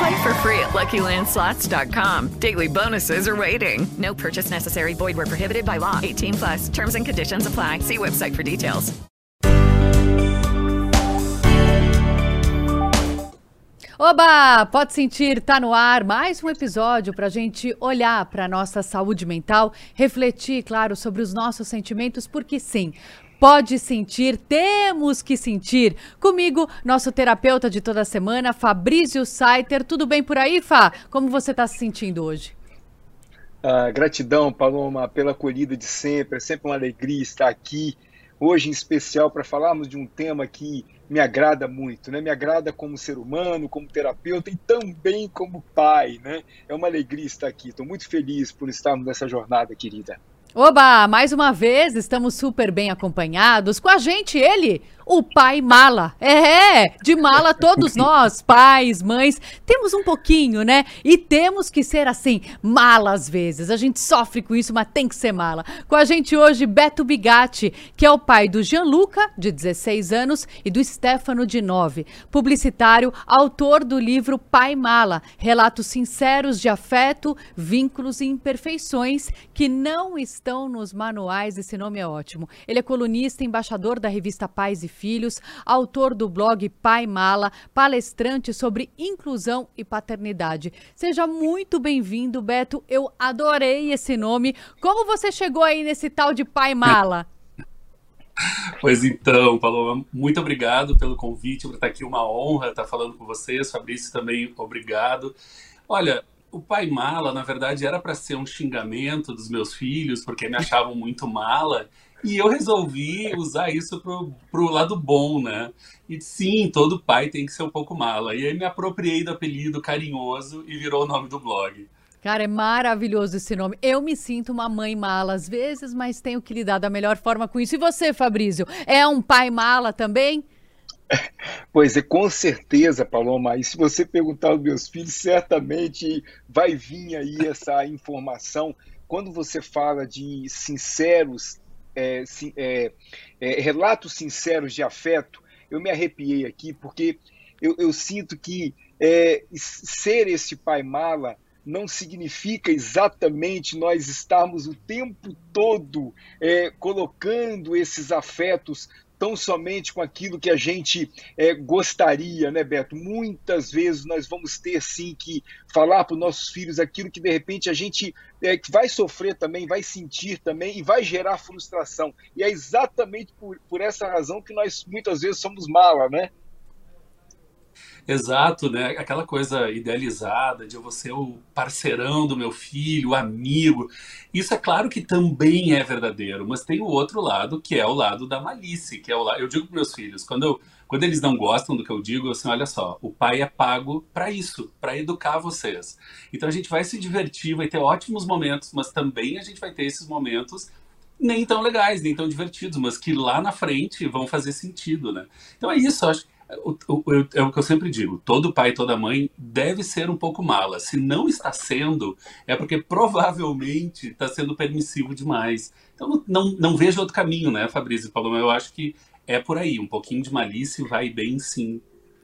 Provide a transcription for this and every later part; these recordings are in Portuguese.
Play for free at LuckyLandSlots.com. Daily bonuses are waiting. No purchase necessary. Void where prohibited by law. 18 plus. Terms and conditions apply. See website for details. Oba! Pode sentir, tá no ar mais um episódio para a gente olhar para nossa saúde mental, refletir, claro, sobre os nossos sentimentos, porque sim, pode sentir, temos que sentir. Comigo, nosso terapeuta de toda semana, Fabrício Saiter. Tudo bem por aí, Fá? Como você está se sentindo hoje? Ah, gratidão, Paloma, pela acolhida de sempre. É sempre uma alegria estar aqui. Hoje, em especial, para falarmos de um tema que me agrada muito, né? Me agrada como ser humano, como terapeuta e também como pai, né? É uma alegria estar aqui. Estou muito feliz por estarmos nessa jornada, querida. Oba, mais uma vez estamos super bem acompanhados. Com a gente ele, o pai mala. É, de mala todos nós, pais, mães, temos um pouquinho, né? E temos que ser assim, mala às vezes. A gente sofre com isso, mas tem que ser mala. Com a gente hoje, Beto Bigatti, que é o pai do Gianluca, de 16 anos, e do Stefano, de 9. Publicitário, autor do livro Pai Mala, relatos sinceros de afeto, vínculos e imperfeições que não estão nos manuais. Esse nome é ótimo. Ele é colunista, embaixador da revista Pais e Filhos, autor do blog Pai Mala, palestrante sobre inclusão e paternidade. Seja muito bem-vindo, Beto. Eu adorei esse nome. Como você chegou aí nesse tal de Pai Mala? Pois então, Paloma, muito obrigado pelo convite, por estar aqui, uma honra estar falando com vocês. Fabrício também, obrigado. Olha, o pai mala, na verdade, era para ser um xingamento dos meus filhos, porque me achavam muito mala. E eu resolvi usar isso pro, pro lado bom, né? E sim, todo pai tem que ser um pouco mala. E aí me apropriei do apelido carinhoso e virou o nome do blog. Cara, é maravilhoso esse nome. Eu me sinto uma mãe mala às vezes, mas tenho que lidar da melhor forma com isso. E você, Fabrício, é um pai mala também? Pois é, com certeza, Paloma. E se você perguntar aos meus filhos, certamente vai vir aí essa informação. Quando você fala de sinceros, é, é, é, relatos sinceros de afeto, eu me arrepiei aqui, porque eu, eu sinto que é, ser esse pai mala não significa exatamente nós estarmos o tempo todo é, colocando esses afetos tão somente com aquilo que a gente é, gostaria, né, Beto? Muitas vezes nós vamos ter sim que falar para os nossos filhos aquilo que de repente a gente é, vai sofrer também, vai sentir também e vai gerar frustração. E é exatamente por, por essa razão que nós muitas vezes somos mala, né? Exato, né? Aquela coisa idealizada de eu ser o parceirão do meu filho, o amigo. Isso é claro que também é verdadeiro, mas tem o outro lado, que é o lado da malícia, que é o lado. Eu digo para meus filhos, quando, eu, quando eles não gostam do que eu digo, assim, olha só, o pai é pago para isso, para educar vocês. Então a gente vai se divertir, vai ter ótimos momentos, mas também a gente vai ter esses momentos nem tão legais, nem tão divertidos, mas que lá na frente vão fazer sentido, né? Então é isso, acho o, o, é o que eu sempre digo: todo pai, toda mãe deve ser um pouco mala. Se não está sendo, é porque provavelmente está sendo permissivo demais. Então não, não, não vejo outro caminho, né, Fabrício e Paloma? Eu acho que é por aí. Um pouquinho de malícia vai bem sim.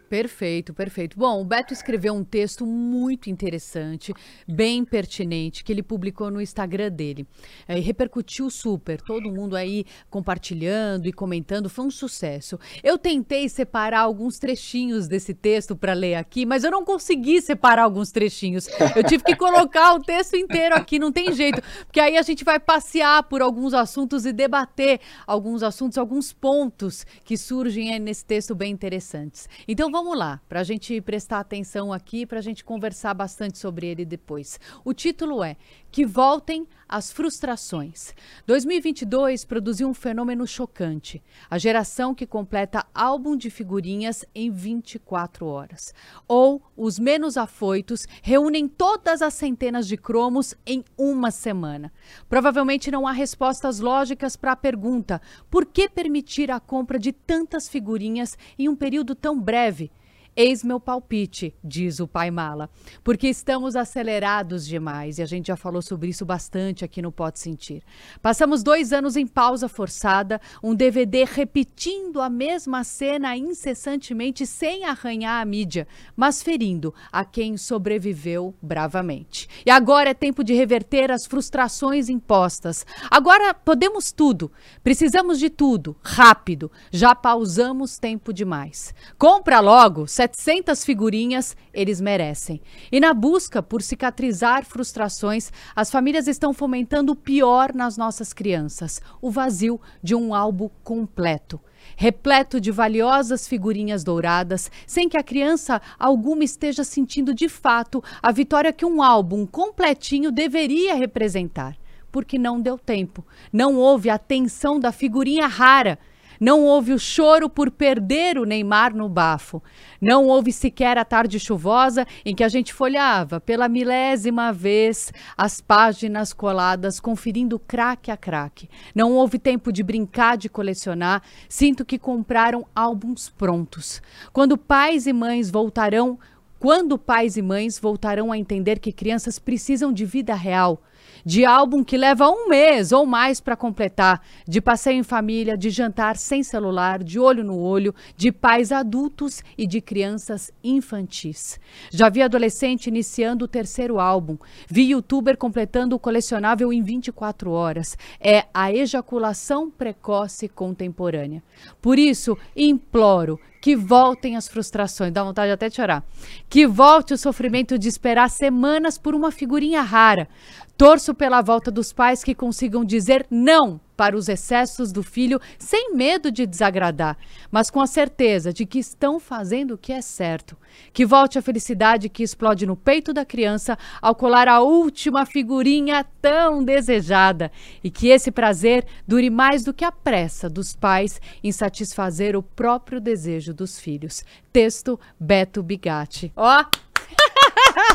Perfeito, perfeito. Bom, o Beto escreveu um texto muito interessante, bem pertinente, que ele publicou no Instagram dele. É, e repercutiu super, todo mundo aí compartilhando e comentando, foi um sucesso. Eu tentei separar alguns trechinhos desse texto para ler aqui, mas eu não consegui separar alguns trechinhos. Eu tive que colocar o texto inteiro aqui, não tem jeito, porque aí a gente vai passear por alguns assuntos e debater alguns assuntos, alguns pontos que surgem nesse texto bem interessantes. Então, vamos lá, para a gente prestar atenção aqui, para a gente conversar bastante sobre ele depois. O título é Que Voltem as Frustrações. 2022 produziu um fenômeno chocante: a geração que completa álbum de figurinhas em 24 horas. Ou os menos afoitos reúnem todas as centenas de cromos em uma semana. Provavelmente não há respostas lógicas para a pergunta: por que permitir a compra de tantas figurinhas em um período tão breve? Eis meu palpite, diz o pai Mala, porque estamos acelerados demais e a gente já falou sobre isso bastante aqui no Pode Sentir. Passamos dois anos em pausa forçada, um DVD repetindo a mesma cena incessantemente sem arranhar a mídia, mas ferindo a quem sobreviveu bravamente. E agora é tempo de reverter as frustrações impostas. Agora podemos tudo, precisamos de tudo, rápido. Já pausamos tempo demais. Compra logo, 700 figurinhas eles merecem. E na busca por cicatrizar frustrações, as famílias estão fomentando o pior nas nossas crianças: o vazio de um álbum completo. Repleto de valiosas figurinhas douradas, sem que a criança alguma esteja sentindo de fato a vitória que um álbum completinho deveria representar. Porque não deu tempo, não houve a tensão da figurinha rara não houve o choro por perder o Neymar no bafo. Não houve sequer a tarde chuvosa em que a gente folhava pela milésima vez as páginas coladas, conferindo craque a craque. Não houve tempo de brincar, de colecionar. Sinto que compraram álbuns prontos. Quando pais e mães voltarão, quando pais e mães voltarão a entender que crianças precisam de vida real de álbum que leva um mês ou mais para completar, de passeio em família, de jantar sem celular, de olho no olho, de pais adultos e de crianças infantis. Já vi adolescente iniciando o terceiro álbum, vi youtuber completando o colecionável em 24 horas. É a ejaculação precoce contemporânea. Por isso, imploro que voltem as frustrações, dá vontade até de chorar. Que volte o sofrimento de esperar semanas por uma figurinha rara. Torço pela volta dos pais que consigam dizer não para os excessos do filho sem medo de desagradar, mas com a certeza de que estão fazendo o que é certo. Que volte a felicidade que explode no peito da criança ao colar a última figurinha tão desejada e que esse prazer dure mais do que a pressa dos pais em satisfazer o próprio desejo dos filhos. Texto Beto Bigatti. Ó! Oh!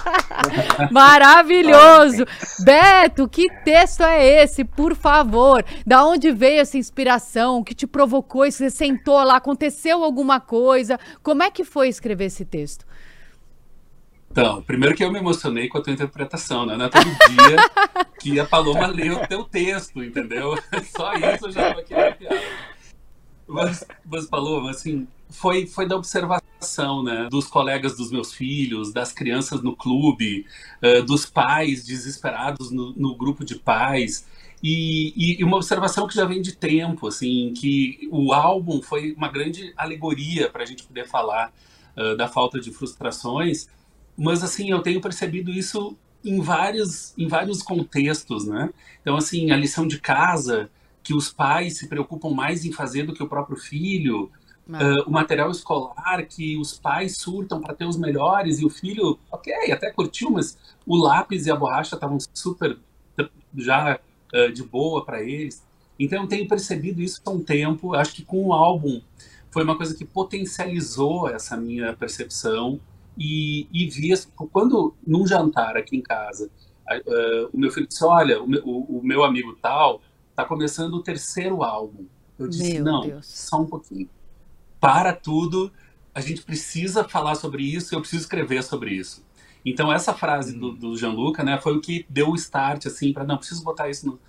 Maravilhoso! Beto, que texto é esse, por favor? Da onde veio essa inspiração? O que te provocou? Você sentou lá, aconteceu alguma coisa? Como é que foi escrever esse texto? Então, primeiro que eu me emocionei com a tua interpretação, né? Não é todo dia que a Paloma lê o teu texto, entendeu? Só isso eu já estava aqui arrepiado. Mas, mas assim, foi, foi da observação, né? Dos colegas dos meus filhos, das crianças no clube, uh, dos pais desesperados no, no grupo de pais. E, e, uma observação que já vem de tempo, assim, que o álbum foi uma grande alegoria para a gente poder falar uh, da falta de frustrações, mas assim eu tenho percebido isso em vários em vários contextos, né? Então assim a lição de casa que os pais se preocupam mais em fazer do que o próprio filho, Uh, o material escolar que os pais surtam para ter os melhores e o filho, ok, até curtiu, mas o lápis e a borracha estavam super já uh, de boa para eles. Então eu tenho percebido isso há um tempo. Acho que com o álbum foi uma coisa que potencializou essa minha percepção e, e vi quando num jantar aqui em casa uh, o meu filho disse, olha, o meu, o, o meu amigo tal está começando o terceiro álbum. Eu disse, meu não, Deus. só um pouquinho para tudo, a gente precisa falar sobre isso, eu preciso escrever sobre isso. Então essa frase do, do Gianluca, né, foi o que deu o start assim para não preciso botar isso no,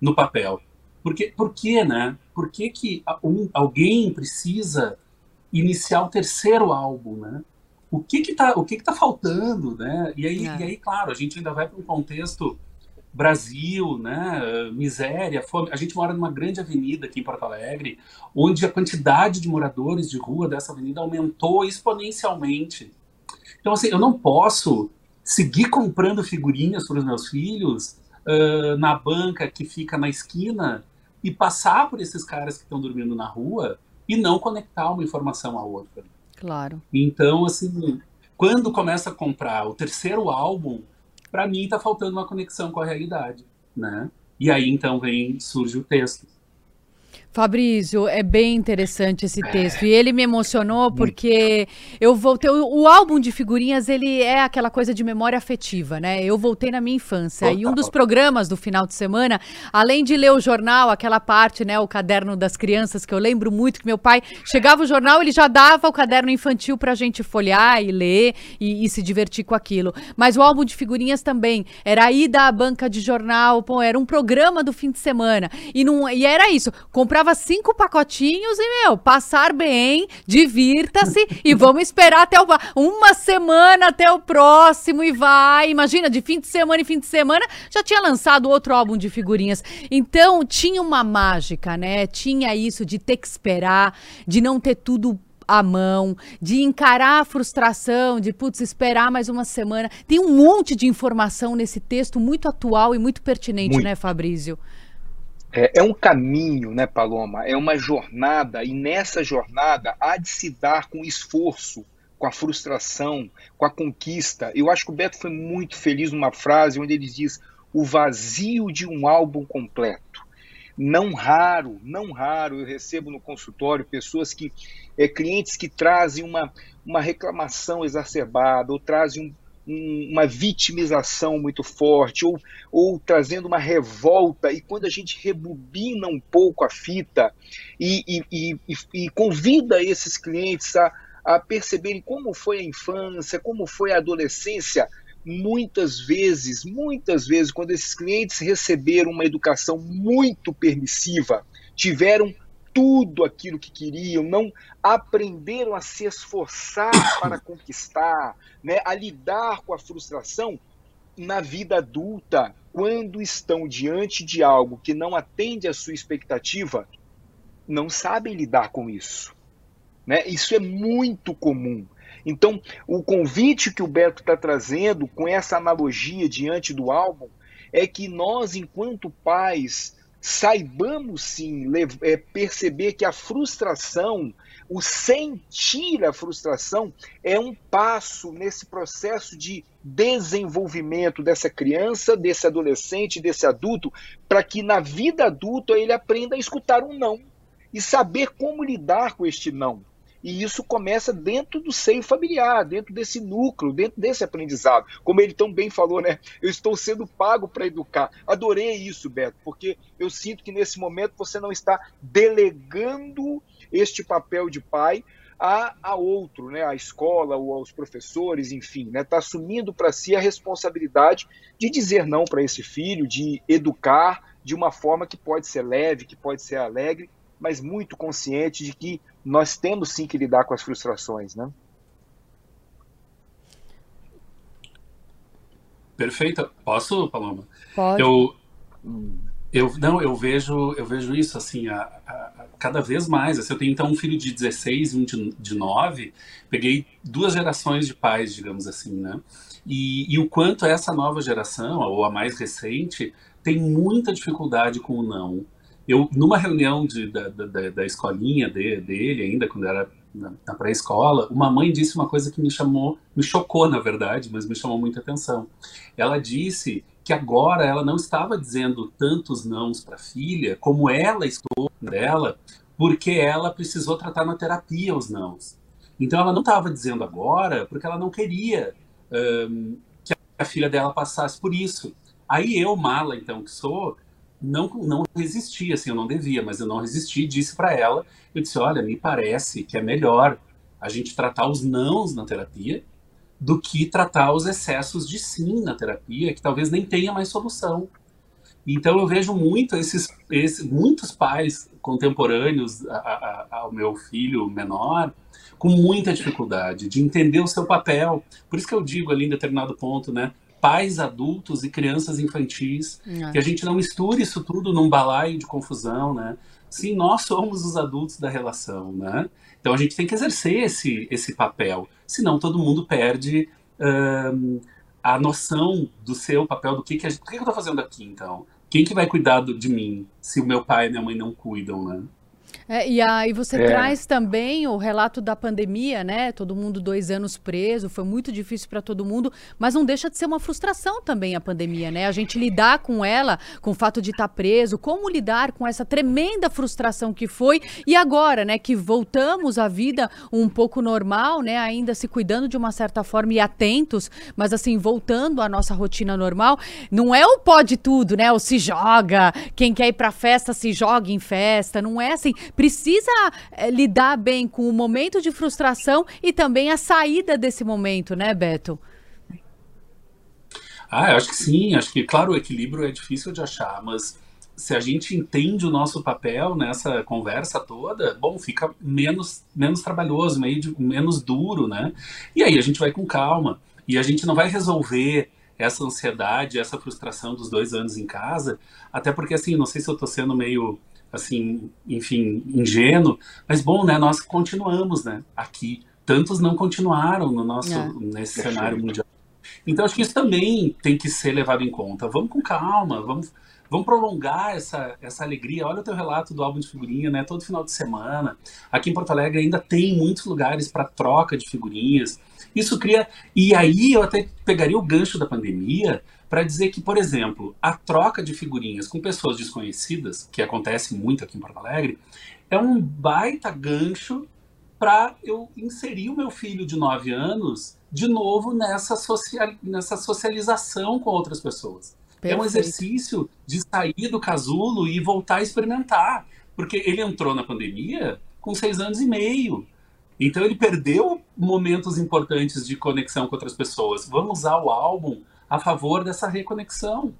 no papel. Porque, por quê, né? Por que, que um, alguém precisa iniciar o terceiro álbum, né? O que que tá, o que que tá faltando, né? E aí, É. e aí claro, a gente ainda vai para um contexto Brasil, né? Miséria, fome. A gente mora numa grande avenida aqui em Porto Alegre, onde a quantidade de moradores de rua dessa avenida aumentou exponencialmente. Então, assim, eu não posso seguir comprando figurinhas para os meus filhos ah, na banca que fica na esquina e passar por esses caras que estão dormindo na rua e não conectar uma informação à outra. Claro. Então, assim, quando começa a comprar o terceiro álbum, para mim tá faltando uma conexão com a realidade, né? E aí então vem surge o texto. Fabrício, é bem interessante esse texto. E ele me emocionou porque eu voltei. O, o álbum de figurinhas, ele é aquela coisa de memória afetiva, né? Eu voltei na minha infância. E um dos programas do final de semana, além de ler o jornal, aquela parte, né? O caderno das crianças, que eu lembro muito que meu pai chegava o jornal, ele já dava o caderno infantil pra gente folhear e ler e, e se divertir com aquilo. Mas o álbum de figurinhas também. Era a ida à banca de jornal, pô, era um programa do fim de semana. E, não, e era isso. Comprava cinco pacotinhos e, meu, passar bem, divirta-se e vamos esperar até o, uma semana até o próximo e vai. Imagina, de fim de semana em fim de semana já tinha lançado outro álbum de figurinhas. Então tinha uma mágica, né? Tinha isso de ter que esperar, de não ter tudo à mão, de encarar a frustração, de putz, esperar mais uma semana. Tem um monte de informação nesse texto muito atual e muito pertinente, Muito. né, Fabrício? É, é um caminho, né, Paloma? É uma jornada, e nessa jornada há de se dar com esforço, com a frustração, com a conquista. Eu acho que o Beto foi muito feliz numa frase onde ele diz: o vazio de um álbum completo. Não raro, não raro, eu recebo no consultório pessoas que, é, clientes que trazem uma, uma reclamação exacerbada, ou trazem um um- uma vitimização muito forte, ou, ou trazendo uma revolta, e quando a gente rebobina um pouco a fita e, e, e, e- e convida esses clientes a, a perceberem como foi a infância, como foi a adolescência, muitas vezes, muitas vezes, quando esses clientes receberam uma educação muito permissiva, tiveram tudo aquilo que queriam, não aprenderam a se esforçar para conquistar, né, a lidar com a frustração na vida adulta, quando estão diante de algo que não atende à sua expectativa, não sabem lidar com isso. Né? Isso é muito comum. Então, o convite que o Beto está trazendo com essa analogia diante do álbum é que nós, enquanto pais, saibamos sim é, perceber que a frustração, o sentir a frustração, é um passo nesse processo de desenvolvimento dessa criança, desse adolescente, desse adulto, para que na vida adulta ele aprenda a escutar um não e saber como lidar com este não. E isso começa dentro do seio familiar, dentro desse núcleo, dentro desse aprendizado. Como ele tão bem falou, né? Eu estou sendo pago para educar. Adorei isso, Beto, porque eu sinto que nesse momento você não está delegando este papel de pai a, a outro, né? A escola ou aos professores, enfim, né? Está assumindo para si a responsabilidade de dizer não para esse filho, de educar de uma forma que pode ser leve, que pode ser alegre, mas muito consciente de que nós temos sim que lidar com as frustrações, né? Perfeito. Posso, Paloma? Pode. Eu, eu não, eu vejo, eu vejo isso assim, a, a- a- cada vez mais. Assim, eu tenho então um filho de 16 e um de, de 9. Peguei duas gerações de pais, digamos assim, né? E, e o quanto essa nova geração, ou a mais recente, tem muita dificuldade com o não. Eu, numa reunião de, da, da, da- escolinha de- dele, ainda quando era na, na pré-escola, uma mãe disse uma coisa que me chamou, me chocou, na verdade, mas me chamou muita atenção. Ela disse que agora ela não estava dizendo tantos nãos para filha como ela estou dela, porque ela precisou tratar na terapia os nãos. Então ela não estava dizendo agora porque ela não queria ahn, que a filha dela passasse por isso. Aí eu, mala então que sou, não, não resisti, assim, eu não devia, mas eu não resisti, disse para ela, eu disse, olha, me parece que é melhor a gente tratar os nãos na terapia do que tratar os excessos de sim na terapia, que talvez nem tenha mais solução. Então eu vejo muito esses, esses muitos pais contemporâneos a, a, ao meu filho menor com muita dificuldade de entender o seu papel. Por isso que eu digo ali em determinado ponto, né? Pais adultos e crianças infantis, que a gente não misture isso tudo num balaio de confusão, né? Sim, nós somos os adultos da relação, né? Então a gente tem que exercer esse, esse papel, senão todo mundo perde um, a noção do seu papel, do que, que, a, o que, que eu estou fazendo aqui, então? Quem que vai cuidar de mim se o meu pai e minha mãe não cuidam, né? É, e aí você é. traz também o relato da pandemia, né? Todo mundo dois anos preso, foi muito difícil para todo mundo, mas não deixa de ser uma frustração também a pandemia, né? A gente lidar com ela, com o fato de estar tá preso, como lidar com essa tremenda frustração que foi e agora, né? Que voltamos à vida um pouco normal, né? Ainda se cuidando de uma certa forma e atentos, mas assim voltando à nossa rotina normal. Não é o pode tudo, né? O se joga, quem quer ir para festa se joga em festa, não é assim precisa é, lidar bem com o momento de frustração e também a saída desse momento, né, Beto? Ah, eu acho que sim. Acho que, claro, o equilíbrio é difícil de achar, mas se a gente entende o nosso papel nessa conversa toda, bom, fica menos, menos trabalhoso, meio menos duro, né? E aí a gente vai com calma. E a gente não vai resolver essa ansiedade, essa frustração dos dois anos em casa, até porque, assim, não sei se eu tô sendo meio assim, enfim, ingênuo, mas bom, né, nós continuamos, né, aqui. Tantos não continuaram no nosso, é. nesse cenário mundial. Então, acho que isso também tem que ser levado em conta. Vamos com calma, vamos, vamos prolongar essa, essa alegria. Olha o teu relato do álbum de figurinha, né? Todo final de semana. Aqui em Porto Alegre ainda tem muitos lugares para troca de figurinhas. Isso cria. E aí eu até pegaria o gancho da pandemia para dizer que, por exemplo, a troca de figurinhas com pessoas desconhecidas, que acontece muito aqui em Porto Alegre, é um baita gancho para eu inserir o meu filho de 9 anos de novo nessa, social, nessa socialização com outras pessoas. Perfeito. É um exercício de sair do casulo e voltar a experimentar. Porque ele entrou na pandemia com seis anos e meio. Então ele perdeu momentos importantes de conexão com outras pessoas. Vamos usar o álbum a favor dessa reconexão.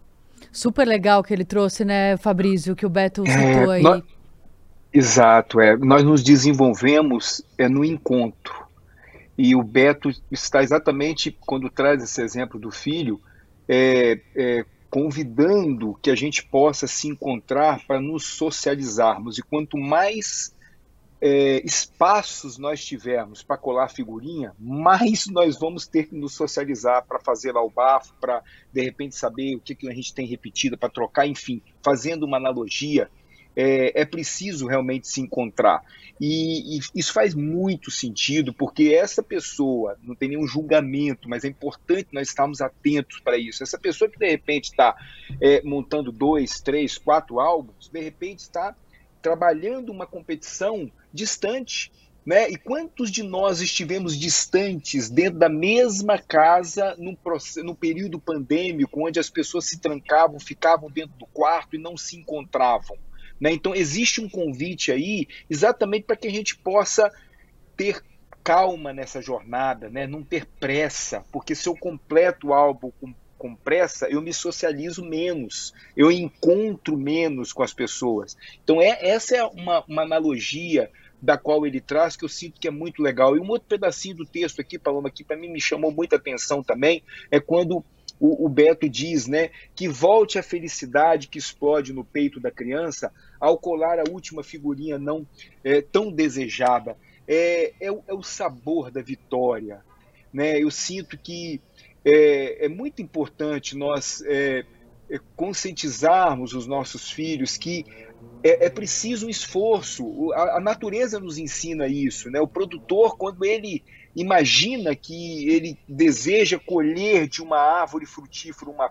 Super legal que ele trouxe, né, Fabrício, que o Beto é, citou aí. Nós, exato, é. Nós nos desenvolvemos é, no encontro. E o Beto está exatamente, quando traz esse exemplo do filho, é, é, convidando que a gente possa se encontrar para nos socializarmos. E quanto mais é, espaços nós tivermos para colar figurinha, mais nós vamos ter que nos socializar para fazer lá o bafo, para de repente saber o que, que a gente tem repetido, para trocar, enfim, fazendo uma analogia. É, é, preciso realmente se encontrar. E, e, isso faz muito sentido, porque essa pessoa, não tem nenhum julgamento, mas é importante nós estarmos atentos para isso. Essa pessoa que de repente está é, montando dois, três, quatro álbuns, de repente está trabalhando uma competição distante. Né? E quantos de nós estivemos distantes dentro da mesma casa no, no período pandêmico, onde as pessoas se trancavam, ficavam dentro do quarto e não se encontravam? Né? Então, existe um convite aí exatamente para que a gente possa ter calma nessa jornada, né? não ter pressa, porque se eu completo o álbum com com pressa, eu me socializo menos, eu encontro menos com as pessoas. Então, é, essa é uma, uma analogia da qual ele traz que eu sinto que é muito legal. E um outro pedacinho do texto aqui, Paloma, que para mim me chamou muita atenção também, é quando o, o, Beto diz, né, que volte a felicidade que explode no peito da criança ao colar a última figurinha não é, tão desejada. É, é, é, o sabor da vitória. Né? Eu sinto que é, é muito importante nós é, é, conscientizarmos os nossos filhos que é, é preciso um esforço. A, a, natureza nos ensina isso. Né? O produtor, quando ele imagina que ele deseja colher de uma árvore frutífera uma,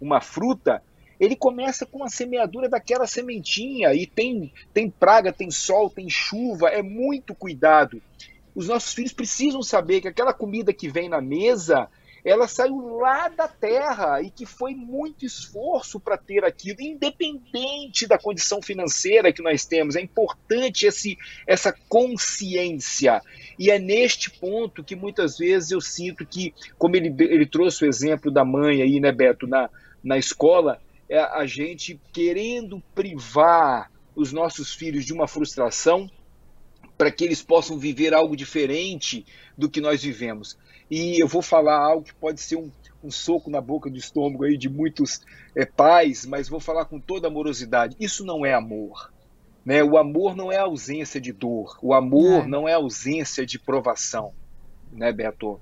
uma fruta, ele começa com a semeadura daquela sementinha e tem, tem praga, tem sol, tem chuva, é muito cuidado. Os nossos filhos precisam saber que aquela comida que vem na mesa ela saiu lá da terra e que foi muito esforço para ter aquilo, independente da condição financeira que nós temos. É importante esse, essa consciência. E é neste ponto que muitas vezes eu sinto que, como ele, ele trouxe o exemplo da mãe aí, né, Beto, na, na escola, é a gente querendo privar os nossos filhos de uma frustração para que eles possam viver algo diferente do que nós vivemos. E eu vou falar algo que pode ser um, um soco na boca do estômago aí de muitos é, pais, mas vou falar com toda amorosidade. Isso não é amor. Né? O amor não é ausência de dor. O amor é. não é ausência de provação. Né, Beto?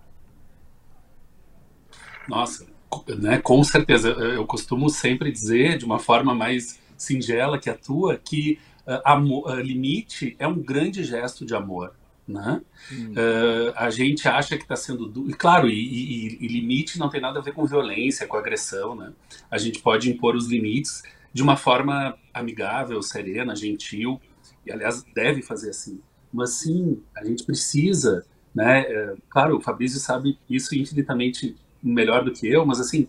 Nossa, né, com certeza. Eu costumo sempre dizer, de uma forma mais singela que a tua, que uh, amor, uh, limite é um grande gesto de amor. Né? Hum. Uh, a gente acha que está sendo. Du... E claro, e, e, e, limite não tem nada a ver com violência, com agressão. Né? A gente pode impor os limites de uma forma amigável, serena, gentil, e aliás deve fazer assim. Mas sim, a gente precisa, né? É, claro, o Fabrício sabe isso infinitamente melhor do que eu, mas assim,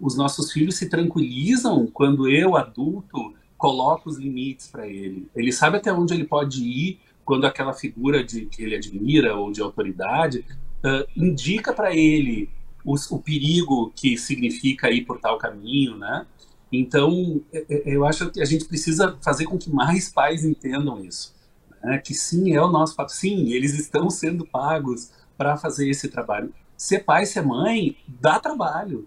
os nossos filhos se tranquilizam quando eu, adulto, coloco os limites para ele. Ele sabe até onde ele pode ir quando aquela figura de que ele admira ou de autoridade uh, indica para ele o, o, perigo que significa ir por tal caminho, né? Então, é, é, eu acho que a gente precisa fazer com que mais pais entendam isso, né? que sim é o nosso papel, sim, eles estão sendo pagos para fazer esse trabalho. Ser pai, ser mãe, dá trabalho.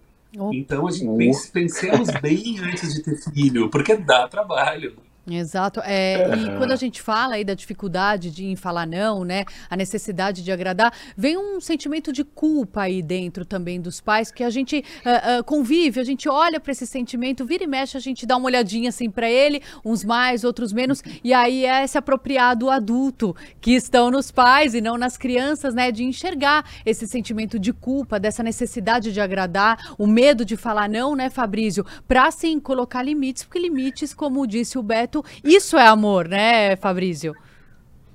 Então a gente pensemos bem antes de ter filho, porque dá trabalho. Exato. É, e quando a gente fala aí da dificuldade de falar não, né, a necessidade de agradar, vem um sentimento de culpa aí dentro também dos pais, que a gente uh, uh, convive, a gente olha para esse sentimento, vira e mexe, a gente dá uma olhadinha assim para ele, uns mais, outros menos, e aí é esse apropriado adulto que estão nos pais e não nas crianças, né, de enxergar esse sentimento de culpa, dessa necessidade de agradar, o medo de falar não, né, Fabrício, para sim colocar limites, porque limites, como disse o Beto, isso é amor, né, Fabrício?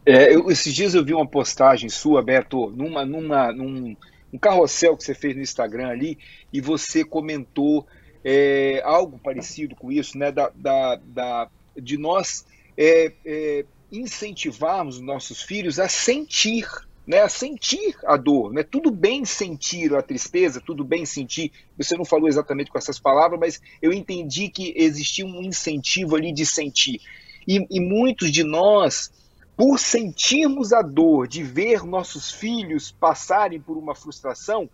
É, eu, esses dias eu vi uma postagem sua, Beto, numa, numa, num um carrossel que você fez no Instagram ali, e você comentou é, algo parecido com isso, né? Da, da, da de nós é, é, incentivarmos os nossos filhos a sentir né, a sentir a dor. Né? Tudo bem sentir a tristeza, tudo bem sentir. Você não falou exatamente com essas palavras, mas eu entendi que existia um incentivo ali de sentir. E, e muitos de nós, por sentirmos a dor de ver nossos filhos passarem por uma frustração,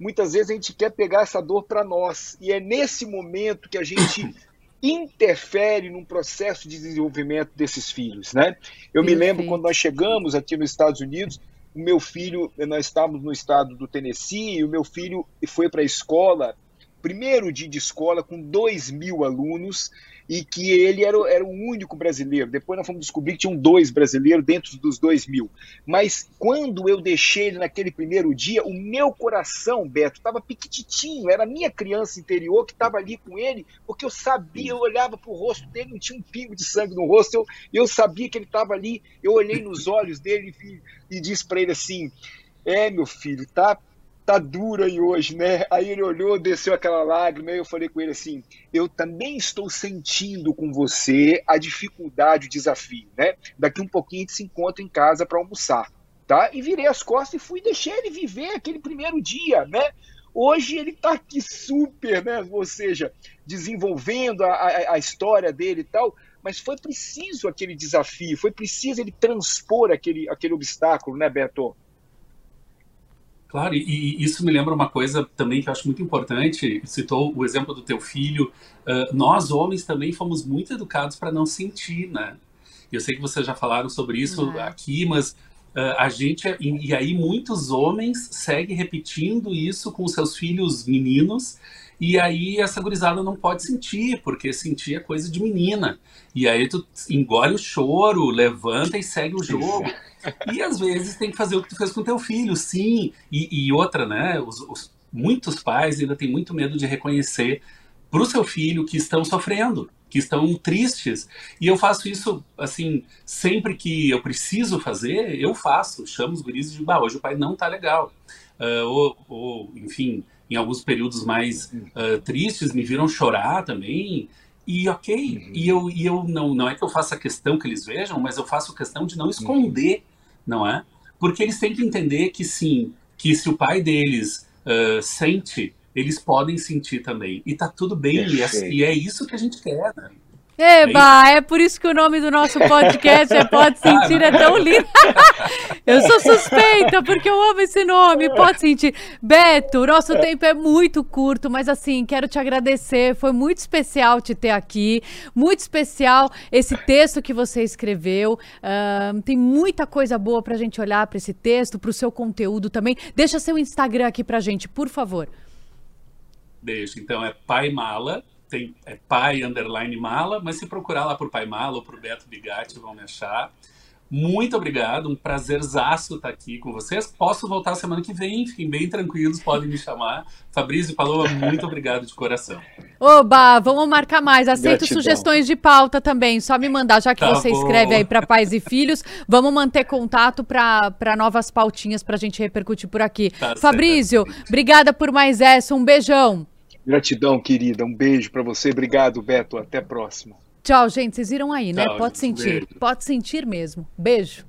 muitas vezes a gente quer pegar essa dor para nós. E é nesse momento que a gente interfere num processo de desenvolvimento desses filhos, né? Eu me lembro quando nós chegamos aqui nos Estados Unidos, o meu filho, nós estávamos no estado do Tennessee, e o meu filho foi para a escola, primeiro dia de escola, com dois mil alunos, e que ele era, era o único brasileiro. Depois nós fomos descobrir que tinham dois brasileiros dentro dos dois mil. Mas quando eu deixei ele naquele primeiro dia, o meu coração, Beto, estava piquititinho. Era a minha criança interior que estava ali com ele, porque eu sabia, eu olhava para o rosto dele, não tinha um pingo de sangue no rosto, eu, eu sabia que ele estava ali. Eu olhei nos olhos dele e, e disse para ele assim: É, meu filho, tá tá duro aí hoje, né? Aí ele olhou, desceu aquela lágrima, e eu falei com ele assim: eu também estou sentindo com você a dificuldade, o desafio, né? Daqui um pouquinho a gente se encontra em casa para almoçar, tá? E virei as costas e fui deixar ele viver aquele primeiro dia, né? Hoje ele está aqui super, né? Ou seja, desenvolvendo a, a, a história dele e tal, mas foi preciso aquele desafio, foi preciso ele transpor aquele, aquele obstáculo, né, Beto? Claro, e, isso me lembra uma coisa também que eu acho muito importante. Citou o exemplo do teu filho. Uh, nós, homens, também fomos muito educados para não sentir, né? Eu sei que vocês já falaram sobre isso uhum. aqui, mas uh, a gente. E, e aí, muitos homens seguem repetindo isso com seus filhos meninos. E aí essa gurizada não pode sentir, porque sentir é coisa de menina. E aí tu engole o choro, levanta e segue o jogo. E às vezes tem que fazer o que tu fez com teu filho, sim. E, e outra, né? Os, os, muitos pais ainda têm muito medo de reconhecer para o seu filho que estão sofrendo, que estão tristes. E eu faço isso, assim, sempre que eu preciso fazer, eu faço. Chamo os guris de, bah, hoje o pai não tá legal. Uh, ou, ou, enfim, em alguns períodos mais uh, tristes, me viram chorar também. E ok, uhum. e eu, e eu não, não é que eu faça questão que eles vejam, mas eu faço questão de não esconder uhum não é? Porque eles têm que entender que sim, que se o pai deles uh, sente eles podem sentir também. E tá tudo bem, e é, e é isso que a gente quer, né? Eba, é por isso que o nome do nosso podcast é Pode Sentir, é tão lindo. eu sou suspeita, porque eu amo esse nome, Pode Sentir. Beto, nosso tempo é muito curto, mas assim, quero te agradecer, foi muito especial te ter aqui, muito especial esse texto que você escreveu, uh, tem muita coisa boa pra gente olhar para esse texto, pro seu conteúdo também. Deixa seu Instagram aqui pra gente, por favor. Deixa, então é Pai Mala, tem é pai underline mala, mas se procurar lá por pai mala ou por Beto Bigatti vão me achar. Muito obrigado, um prazerzaço estar aqui com vocês. Posso voltar semana que vem, fiquem bem tranquilos, podem me chamar. Fabrício e Paloma, muito obrigado de coração. Oba, vamos marcar mais. Aceito Gratidão. sugestões de pauta também, só me mandar, já que tá você bom. escreve aí para pais e filhos, vamos manter contato para novas pautinhas para a gente repercutir por aqui. Tá Fabrício, certo. obrigada por mais essa, um beijão. Gratidão, querida. Um beijo para você. Obrigado, Beto. Até a próxima. Tchau, gente. Vocês viram aí, né? Tchau, Pode gente. sentir. Beijo. Pode sentir mesmo. Beijo.